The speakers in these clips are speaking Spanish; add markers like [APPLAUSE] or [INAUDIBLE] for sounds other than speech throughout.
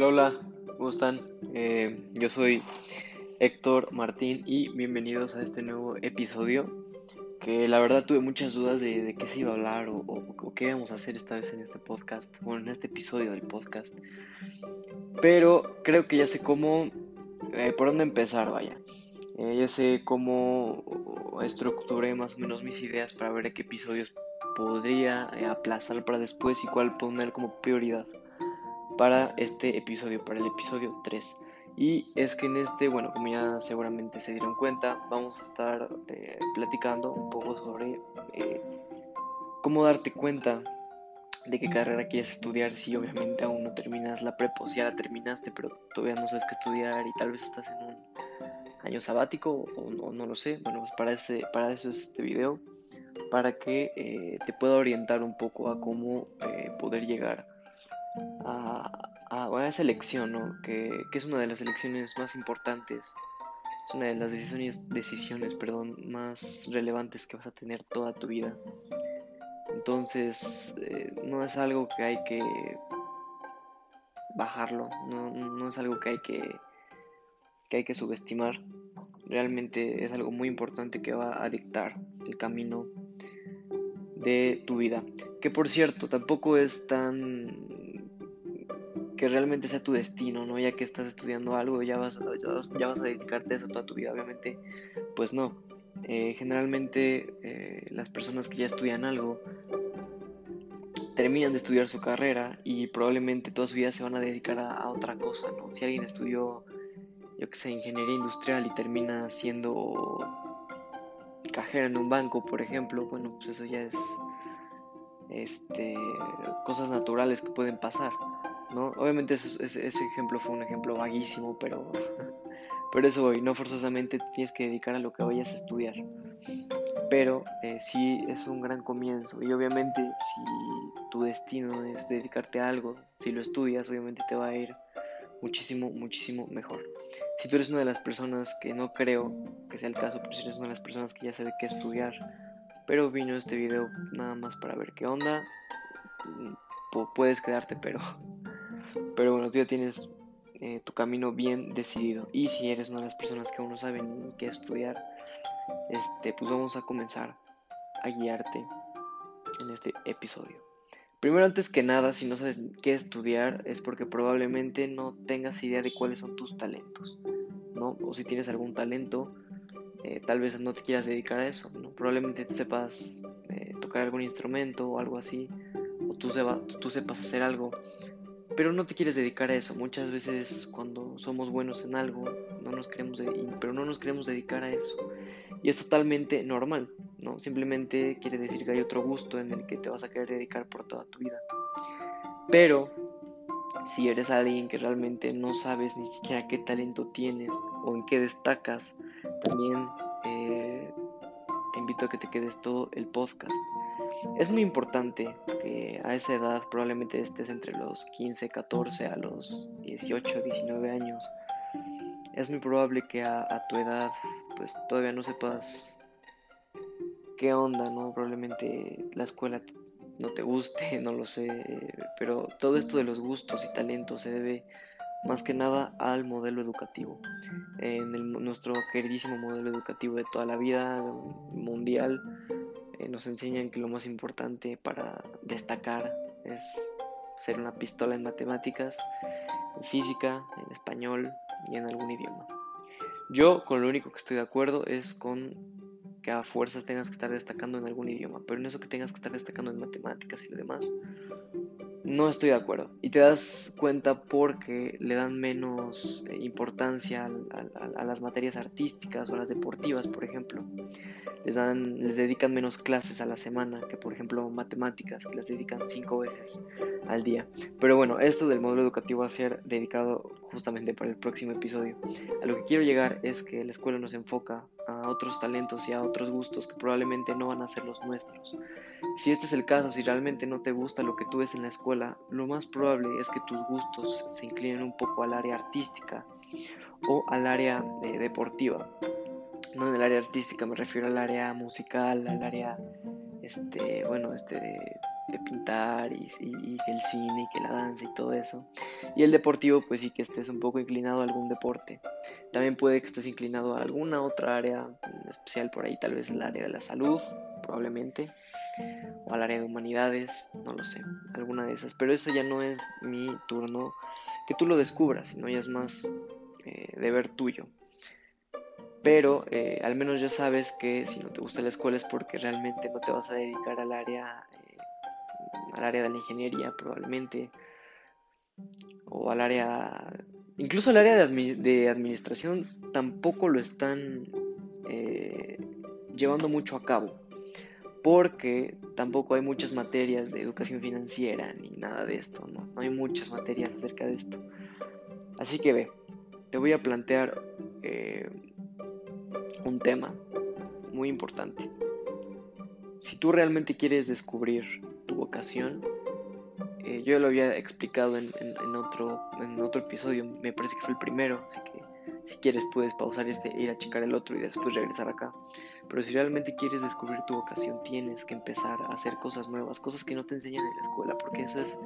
Hola, hola, ¿cómo están? Eh, yo soy Héctor Martín y bienvenidos a este nuevo episodio. Que la verdad tuve muchas dudas de, qué se iba a hablar o, qué íbamos a hacer esta vez en este podcast, o en este episodio del podcast. Pero creo que ya sé cómo, eh, por dónde empezar, vaya. Eh, ya sé cómo estructuré más o menos mis ideas para ver qué episodios podría aplazar para después y cuál poner como prioridad para este episodio, para el episodio 3. Y es que en este, bueno, como ya seguramente se dieron cuenta, vamos a estar eh, platicando un poco sobre eh, cómo darte cuenta de qué carrera quieres estudiar si obviamente aún no terminas la prepa, o si ya la terminaste, pero todavía no sabes qué estudiar y tal vez estás en un año sabático o, no lo sé. Bueno, pues para, ese, para eso es este video, para que eh, te pueda orientar un poco a cómo poder llegar a, a, esa elección, ¿no? Que, es una de las elecciones más importantes, es una de las decisiones, decisiones perdón, más relevantes que vas a tener toda tu vida. Entonces, eh, no es algo que hay que bajarlo, no, no es algo que hay que, que hay que subestimar. Realmente es algo muy importante que va a dictar el camino de tu vida. Que por cierto, tampoco es tan que realmente sea tu destino, ¿no? Ya que estás estudiando algo, ya vas, ya vas, a dedicarte a eso toda tu vida, obviamente, pues no. Eh, generalmente eh, las personas que ya estudian algo terminan de estudiar su carrera y probablemente toda su vida se van a dedicar a, otra cosa, ¿no? Si alguien estudió, yo que sé, ingeniería industrial y termina siendo cajera en un banco, por ejemplo, bueno, pues eso ya es este cosas naturales que pueden pasar. ¿No? Obviamente ese, ejemplo fue un ejemplo vaguísimo, pero, [LAUGHS] pero eso hoy, no forzosamente tienes que dedicar a lo que vayas a estudiar. Pero eh, sí es un gran comienzo y obviamente si tu destino es dedicarte a algo, si lo estudias, obviamente te va a ir muchísimo, muchísimo mejor. Si tú eres una de las personas que no creo que sea el caso, pero si eres una de las personas que ya sabe qué estudiar, pero vino este video nada más para ver qué onda, mm, puedes quedarte, pero pero bueno, tú ya tienes eh, tu camino bien decidido. Y si eres una de las personas que aún no saben qué estudiar, este, pues vamos a comenzar a guiarte en este episodio. Primero, antes que nada, si no sabes qué estudiar, es porque probablemente no tengas idea de cuáles son tus talentos, ¿no? O si tienes algún talento, eh, tal vez no te quieras dedicar a eso, ¿no? Probablemente sepas eh, tocar algún instrumento o algo así, o tú, tú sepas hacer algo pero no te quieres dedicar a eso. Muchas veces cuando somos buenos en algo, no nos queremos pero no nos queremos dedicar a eso. Y es totalmente normal, ¿no? Simplemente quiere decir que hay otro gusto en el que te vas a querer dedicar por toda tu vida. Pero si eres alguien que realmente no sabes ni siquiera qué talento tienes o en qué destacas, también eh, te invito a que te quedes todo el podcast es muy importante que a esa edad, probablemente estés entre los 15, 14 a los 18, 19 años, es muy probable que a, tu edad pues todavía no sepas qué onda, ¿no? Probablemente la escuela no te guste, [LAUGHS] no lo sé, pero todo esto de los gustos y talentos se debe más que nada al modelo educativo. En nuestro queridísimo modelo educativo de toda la vida mundial, eh, nos enseñan que lo más importante para destacar es ser una pistola en matemáticas, en física, en español y en algún idioma. Yo con lo único que estoy de acuerdo es con que a fuerzas tengas que estar destacando en algún idioma, pero en eso que tengas que estar destacando en matemáticas y lo demás, no estoy de acuerdo. Y te das cuenta porque le dan menos eh, importancia a, las materias artísticas o a las deportivas, por ejemplo. Les, dan, les dedican menos clases a la semana que, por ejemplo, matemáticas, que les dedican cinco veces al día. Pero bueno, esto del modelo educativo va a ser dedicado justamente para el próximo episodio. A lo que quiero llegar es que la escuela nos enfoca a otros talentos y a otros gustos que probablemente no van a ser los nuestros. Si este es el caso, si realmente no te gusta lo que tú ves en la escuela, lo más probable es que tus gustos se inclinen un poco al área artística o al área eh, deportiva. No en el área artística, me refiero al área musical, al área este, bueno, este de, pintar y, el cine y que la danza y todo eso. Y el deportivo, pues sí que estés un poco inclinado a algún deporte. También puede que estés inclinado a alguna otra área especial por ahí, tal vez el área de la salud, probablemente, o al área de humanidades, no lo sé, alguna de esas. Pero eso ya no es mi turno que tú lo descubras, sino ya es más eh, deber tuyo pero eh, al menos ya sabes que si no te gusta la escuela es porque realmente no te vas a dedicar al área, eh, al área de la ingeniería probablemente, o al área, incluso al área de, administración tampoco lo están eh, llevando mucho a cabo, porque tampoco hay muchas materias de educación financiera ni nada de esto, no, no hay muchas materias acerca de esto. Así que ve, te voy a plantear un tema muy importante. Si tú realmente quieres descubrir vocación, eh, yo lo había explicado en, otro, en otro episodio, me parece que fue el primero, así que si quieres puedes pausar este e ir a checar el otro y después regresar acá. Pero si realmente quieres descubrir tu vocación, tienes que empezar a hacer cosas nuevas, cosas que no te enseñan en la escuela, porque eso es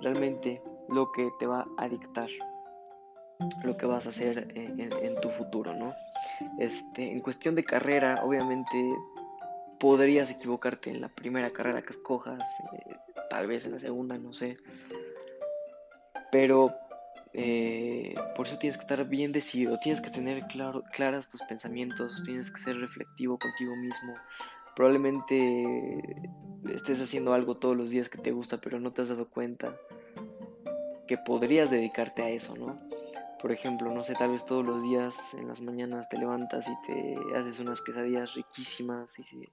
realmente lo que te va a dictar lo que vas a hacer en, tu futuro, ¿no? Este, en cuestión de carrera, obviamente podrías equivocarte en la primera carrera que escojas, eh, tal vez en la segunda, no sé. Pero eh, por eso tienes que estar bien decidido, tienes que tener claro, claras tus pensamientos, tienes que ser reflectivo contigo mismo. Probablemente estés haciendo algo todos los días que te gusta, pero no te has dado cuenta que podrías dedicarte a eso, ¿no? Por ejemplo, no sé, tal vez todos los días en las mañanas te levantas y te haces unas quesadillas riquísimas y,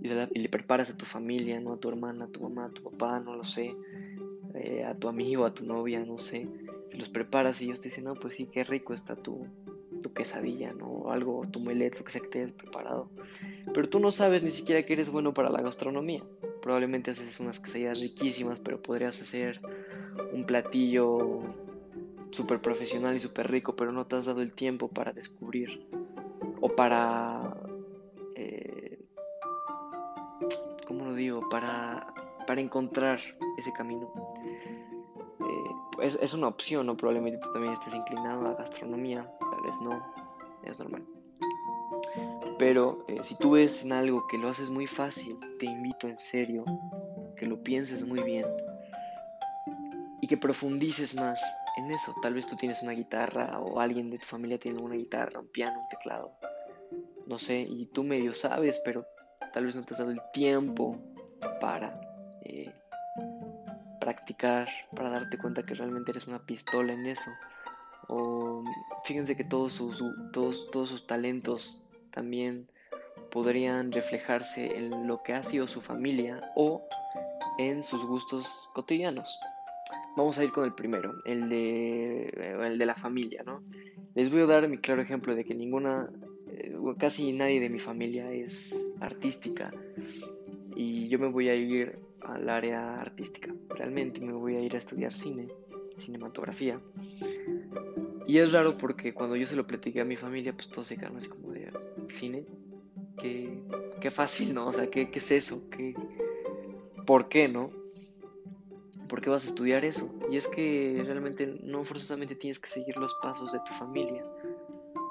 le preparas a tu familia, ¿no? A tu hermana, a tu mamá, a tu papá, no lo sé, eh, a tu amigo, a tu novia, no sé. Se los preparas y ellos te dicen, no, pues sí, qué rico está tu, tu quesadilla, ¿no? O algo, tu melet, lo que sea que te hayas preparado. Pero tú no sabes ni siquiera que eres bueno para la gastronomía. Probablemente haces unas quesadillas riquísimas, pero podrías hacer un platillo súper profesional y súper rico, pero no te has dado el tiempo para descubrir o para... Eh, ¿Cómo lo digo? Para, para encontrar ese camino. Eh, es, es, una opción, ¿no? Probablemente tú también estés inclinado a gastronomía, tal vez no, es normal. Pero eh, si tú ves en algo que lo haces muy fácil, te invito en serio que lo pienses muy bien que profundices más en eso. Tal vez tú tienes una guitarra o alguien de tu familia tiene una guitarra, un piano, un teclado. No sé, y tú medio sabes, pero tal vez no te has dado el tiempo para eh, practicar, para darte cuenta que realmente eres una pistola en eso. O fíjense que todos sus, todos, todos sus talentos también podrían reflejarse en lo que ha sido su familia o en sus gustos cotidianos. Vamos a ir con el primero, el de, el de la familia, ¿no? Les voy a dar mi claro ejemplo de que ninguna, eh, casi nadie de mi familia es artística y yo me voy a ir al área artística. Realmente me voy a ir a estudiar cine, cinematografía. Y es raro porque cuando yo se lo platiqué a mi familia, pues todos se quedaron así como de cine. Qué, qué fácil, ¿no? O sea, ¿qué, qué es eso? ¿Qué, ¿Por qué, no? ¿Por qué vas a estudiar eso? Y es que realmente no forzosamente tienes que seguir los pasos de tu familia.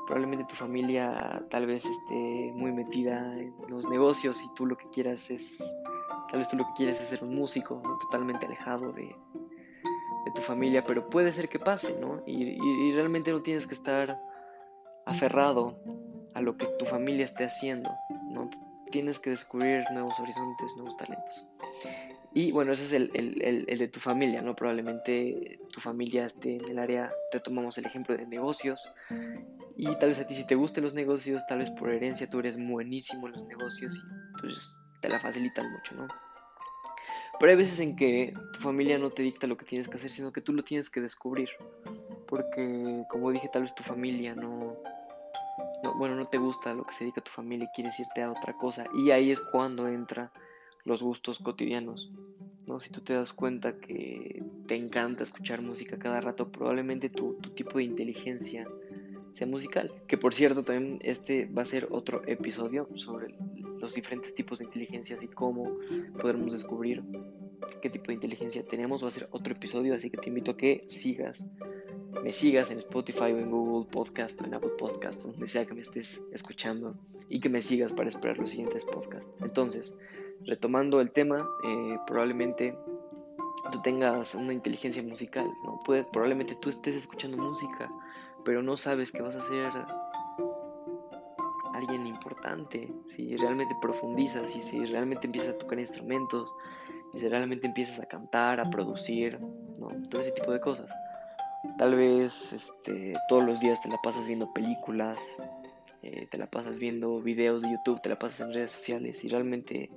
Probablemente tu familia tal vez esté muy metida en los negocios y tú lo que quieras es, tal vez tú lo que quieres es ser un músico, totalmente alejado de, tu familia, pero puede ser que pase, ¿no? Y, y realmente no tienes que estar aferrado a lo que tu familia esté haciendo, ¿no? Tienes que descubrir nuevos horizontes, nuevos talentos. Y bueno, ese es el, el, el, de tu familia, ¿no? Probablemente tu familia esté en el área, retomamos el ejemplo de negocios. Y tal vez a ti si te gusten los negocios, tal vez por herencia tú eres buenísimo en los negocios y pues te la facilitan mucho, ¿no? Pero hay veces en que tu familia no te dicta lo que tienes que hacer, sino que tú lo tienes que descubrir. Porque, como dije, tal vez tu familia no, no, bueno, no te gusta lo que se dedica a tu familia y quieres irte a otra cosa. Y ahí es cuando entra los gustos cotidianos. ¿no? Si tú te das cuenta que te encanta escuchar música cada rato, probablemente tu, tipo de inteligencia sea musical. Que por cierto, también este va a ser otro episodio sobre los diferentes tipos de inteligencias y cómo podremos descubrir qué tipo de inteligencia tenemos. Va a ser otro episodio, así que te invito a que sigas, me sigas en Spotify o en Google Podcast o en Apple Podcast, donde sea que me estés escuchando y que me sigas para esperar los siguientes podcasts. Entonces, retomando el tema, eh, probablemente tú tengas una inteligencia musical, ¿no? Probablemente tú estés escuchando música, pero no sabes que vas a ser alguien importante, si realmente profundizas y si realmente empiezas a tocar instrumentos, y si realmente empiezas a cantar, a producir, ¿no? Todo ese tipo de cosas. Tal vez este, todos los días te la pasas viendo películas, eh, te la pasas viendo videos de YouTube, te la pasas en redes sociales y realmente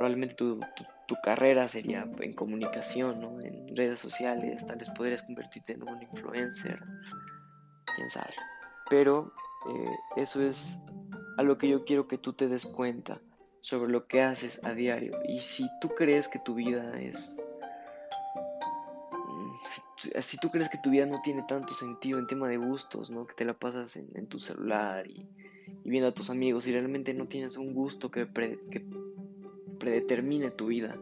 probablemente tu, tu, carrera sería en comunicación, ¿no? en redes sociales, tal vez podrías convertirte en un influencer, quién sabe. Pero eh, eso es a lo que yo quiero que tú te des cuenta sobre lo que haces a diario. Y si tú crees que tu vida es... Mm, si, tú crees que tu vida no tiene tanto sentido en tema de gustos, ¿no? Que te la pasas en, tu celular y, viendo a tus amigos y realmente no tienes un gusto que, que predetermine tu vida.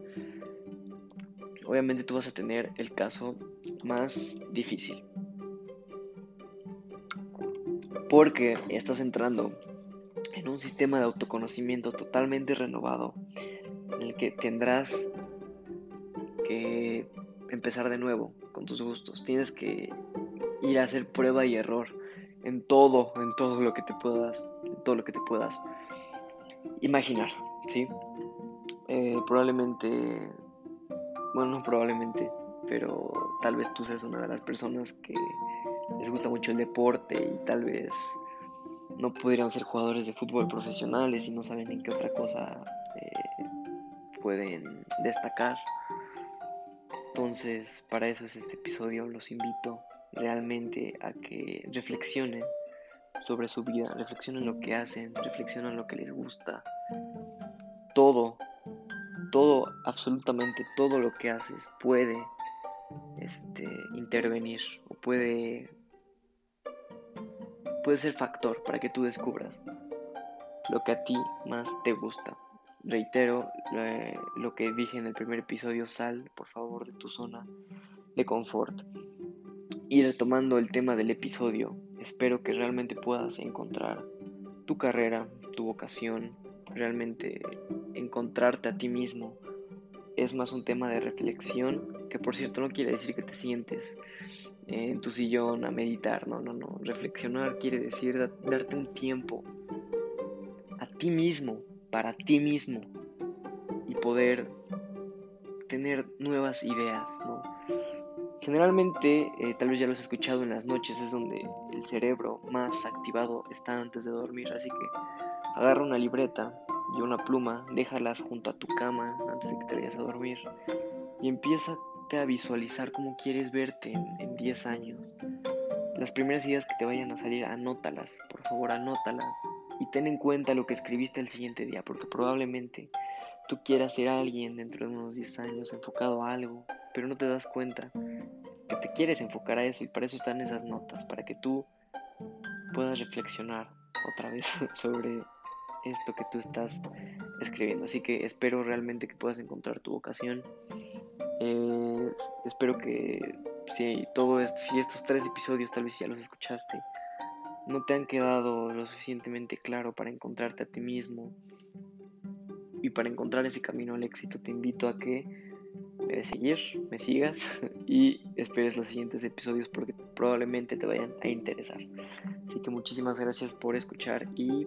Obviamente tú vas a tener el caso más difícil. Porque estás entrando en un sistema de autoconocimiento totalmente renovado en el que tendrás que empezar de nuevo con tus gustos. Tienes que ir a hacer prueba y error en todo, en todo lo que te puedas, en todo lo que te puedas imaginar, ¿sí? Eh, probablemente, bueno, no probablemente, pero tal vez tú seas una de las personas que les gusta mucho el deporte y tal vez no pudieran ser jugadores de fútbol profesionales y no saben en qué otra cosa eh, pueden destacar. Entonces, para eso es este episodio. Los invito realmente a que reflexionen sobre su vida, reflexionen lo que hacen, reflexionen lo que les gusta. Todo todo, absolutamente todo lo que haces puede este, intervenir o puede, puede ser factor para que tú descubras lo que a ti más te gusta. Reitero lo que dije en el primer episodio, sal por favor de tu zona de confort. Y retomando el tema del episodio, espero que realmente puedas encontrar tu carrera, tu vocación, realmente encontrarte a ti mismo es más un tema de reflexión, que por cierto no quiere decir que te sientes en tu sillón a meditar, no, no, no. Reflexionar quiere decir darte un tiempo a ti mismo, para ti mismo, y poder tener nuevas ideas, ¿no? Generalmente, eh, tal vez ya lo has escuchado en las noches, es donde el cerebro más activado está antes de dormir, así que Agarra una libreta y una pluma, déjalas junto a tu cama antes de que te vayas a dormir y empieza a visualizar cómo quieres verte en 10 años. Las primeras ideas que te vayan a salir, anótalas, por favor, anótalas y ten en cuenta lo que escribiste el siguiente día, porque probablemente tú quieras ser alguien dentro de unos 10 años enfocado a algo, pero no te das cuenta que te quieres enfocar a eso y para eso están esas notas, para que tú puedas reflexionar otra vez [LAUGHS] sobre esto que tú estás escribiendo. Así que espero realmente que puedas encontrar tu vocación. espero que si todo esto, si estos tres episodios tal vez ya los escuchaste, no te han quedado lo suficientemente claro para encontrarte a ti mismo y para encontrar ese camino al éxito, te invito a que me de seguir, me sigas [LAUGHS] y esperes los siguientes episodios porque probablemente te vayan a interesar. Así que muchísimas gracias por escuchar y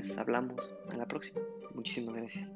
pues hablamos a la próxima. Muchísimas gracias.